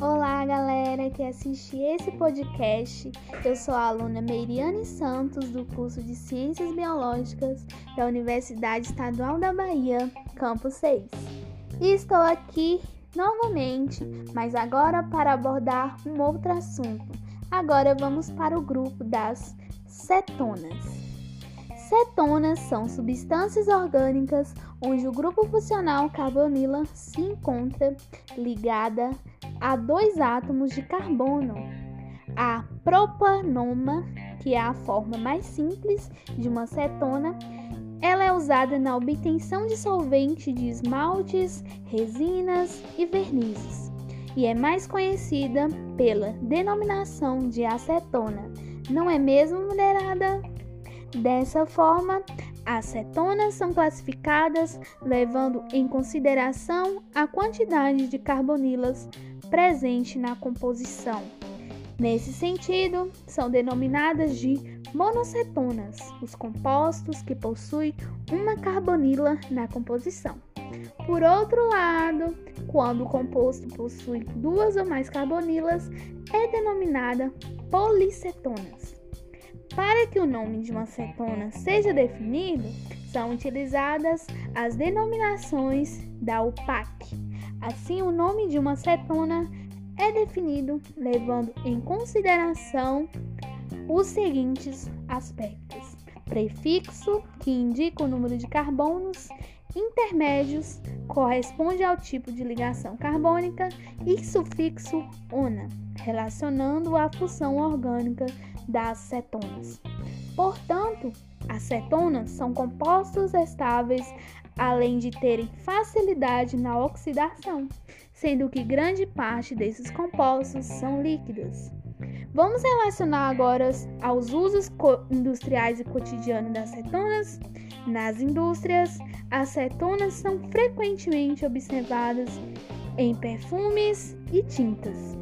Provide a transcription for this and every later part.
Olá, galera que assiste esse podcast. Eu sou a aluna Meiriane Santos, do curso de Ciências Biológicas da Universidade Estadual da Bahia, Campus 6. E estou aqui novamente, mas agora para abordar um outro assunto. Agora vamos para o grupo das cetonas. Cetonas são substâncias orgânicas onde o grupo funcional carbonila se encontra ligada a dois átomos de carbono. A propanoma, que é a forma mais simples de uma cetona, ela é usada na obtenção de solvente de esmaltes, resinas e vernizes e é mais conhecida pela denominação de acetona. Não é mesmo, mulherada? Dessa forma, as cetonas são classificadas levando em consideração a quantidade de carbonilas presente na composição. Nesse sentido, são denominadas de monocetonas os compostos que possuem uma carbonila na composição. Por outro lado, quando o composto possui duas ou mais carbonilas, é denominada policetonas. Para que o nome de uma cetona seja definido, são utilizadas as denominações da UPAC. Assim, o nome de uma cetona é definido levando em consideração os seguintes aspectos: prefixo, que indica o número de carbonos, intermédios, corresponde ao tipo de ligação carbônica, e sufixo ona, relacionando a função orgânica das cetonas. Portanto, as cetonas são compostos estáveis, além de terem facilidade na oxidação, sendo que grande parte desses compostos são líquidos. Vamos relacionar agora aos usos industriais e cotidianos das cetonas. Nas indústrias, as cetonas são frequentemente observadas em perfumes e tintas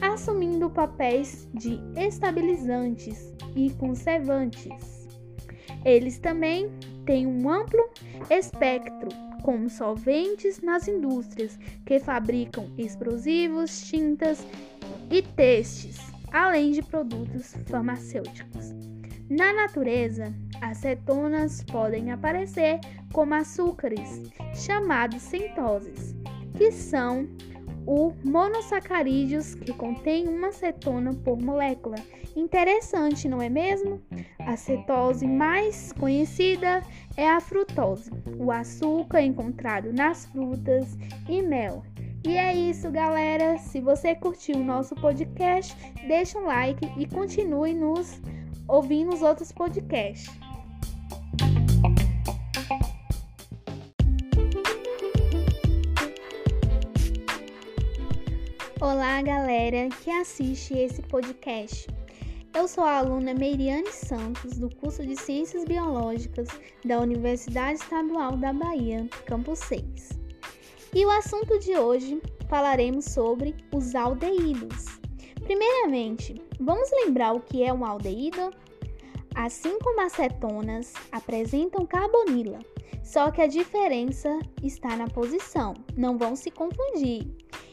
assumindo papéis de estabilizantes e conservantes. Eles também têm um amplo espectro como solventes nas indústrias que fabricam explosivos, tintas e testes, além de produtos farmacêuticos. Na natureza, as cetonas podem aparecer como açúcares, chamados centoses, que são o monossacarídeos que contém uma cetona por molécula. Interessante, não é mesmo? A cetose mais conhecida é a frutose, o açúcar encontrado nas frutas e mel. E é isso, galera. Se você curtiu o nosso podcast, deixa um like e continue nos ouvindo os outros podcasts. Olá, galera que assiste esse podcast. Eu sou a aluna Meiriane Santos, do curso de Ciências Biológicas da Universidade Estadual da Bahia, Campus 6. E o assunto de hoje falaremos sobre os aldeídos. Primeiramente, vamos lembrar o que é um aldeído? Assim como as cetonas apresentam carbonila, só que a diferença está na posição, não vão se confundir.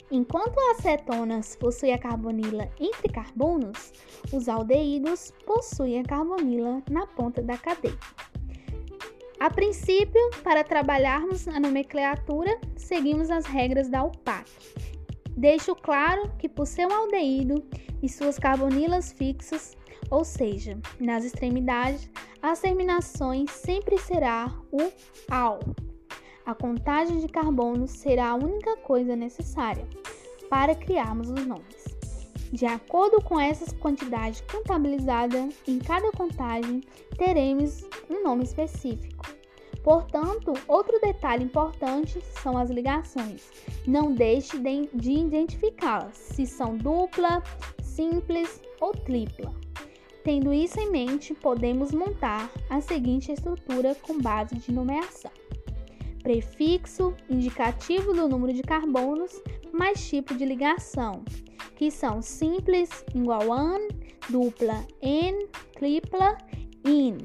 Enquanto as cetonas possuem a carbonila entre carbonos, os aldeídos possuem a carbonila na ponta da cadeia. A princípio, para trabalharmos a nomenclatura, seguimos as regras da UPAC. Deixo claro que por ser um aldeído e suas carbonilas fixas, ou seja, nas extremidades, as terminações sempre será o AL, a contagem de carbonos será a única coisa necessária para criarmos os nomes. De acordo com essas quantidades contabilizadas em cada contagem, teremos um nome específico. Portanto, outro detalhe importante são as ligações. Não deixe de identificá-las, se são dupla, simples ou tripla. Tendo isso em mente, podemos montar a seguinte estrutura com base de nomeação prefixo indicativo do número de carbonos mais tipo de ligação, que são simples igual an, dupla n, tripla in,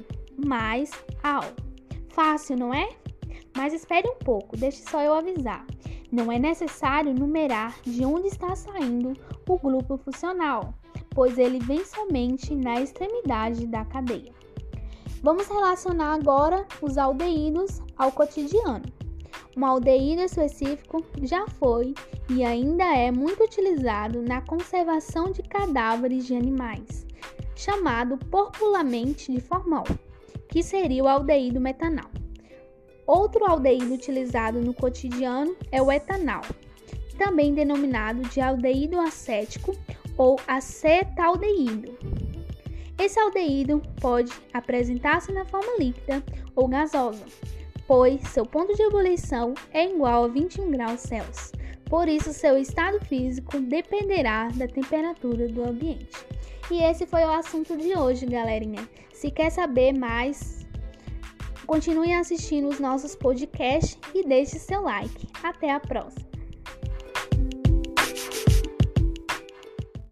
mais ao. Fácil, não é? Mas espere um pouco, deixe só eu avisar. Não é necessário numerar de onde está saindo o grupo funcional, pois ele vem somente na extremidade da cadeia. Vamos relacionar agora os aldeídos ao cotidiano. Um aldeído específico já foi e ainda é muito utilizado na conservação de cadáveres de animais, chamado popularmente de formol, que seria o aldeído metanal. Outro aldeído utilizado no cotidiano é o etanal, também denominado de aldeído acético ou acetaldeído. Esse aldeído pode apresentar-se na forma líquida ou gasosa, pois seu ponto de ebulição é igual a 21 graus Celsius. Por isso, seu estado físico dependerá da temperatura do ambiente. E esse foi o assunto de hoje, galerinha. Se quer saber mais, continue assistindo os nossos podcasts e deixe seu like. Até a próxima!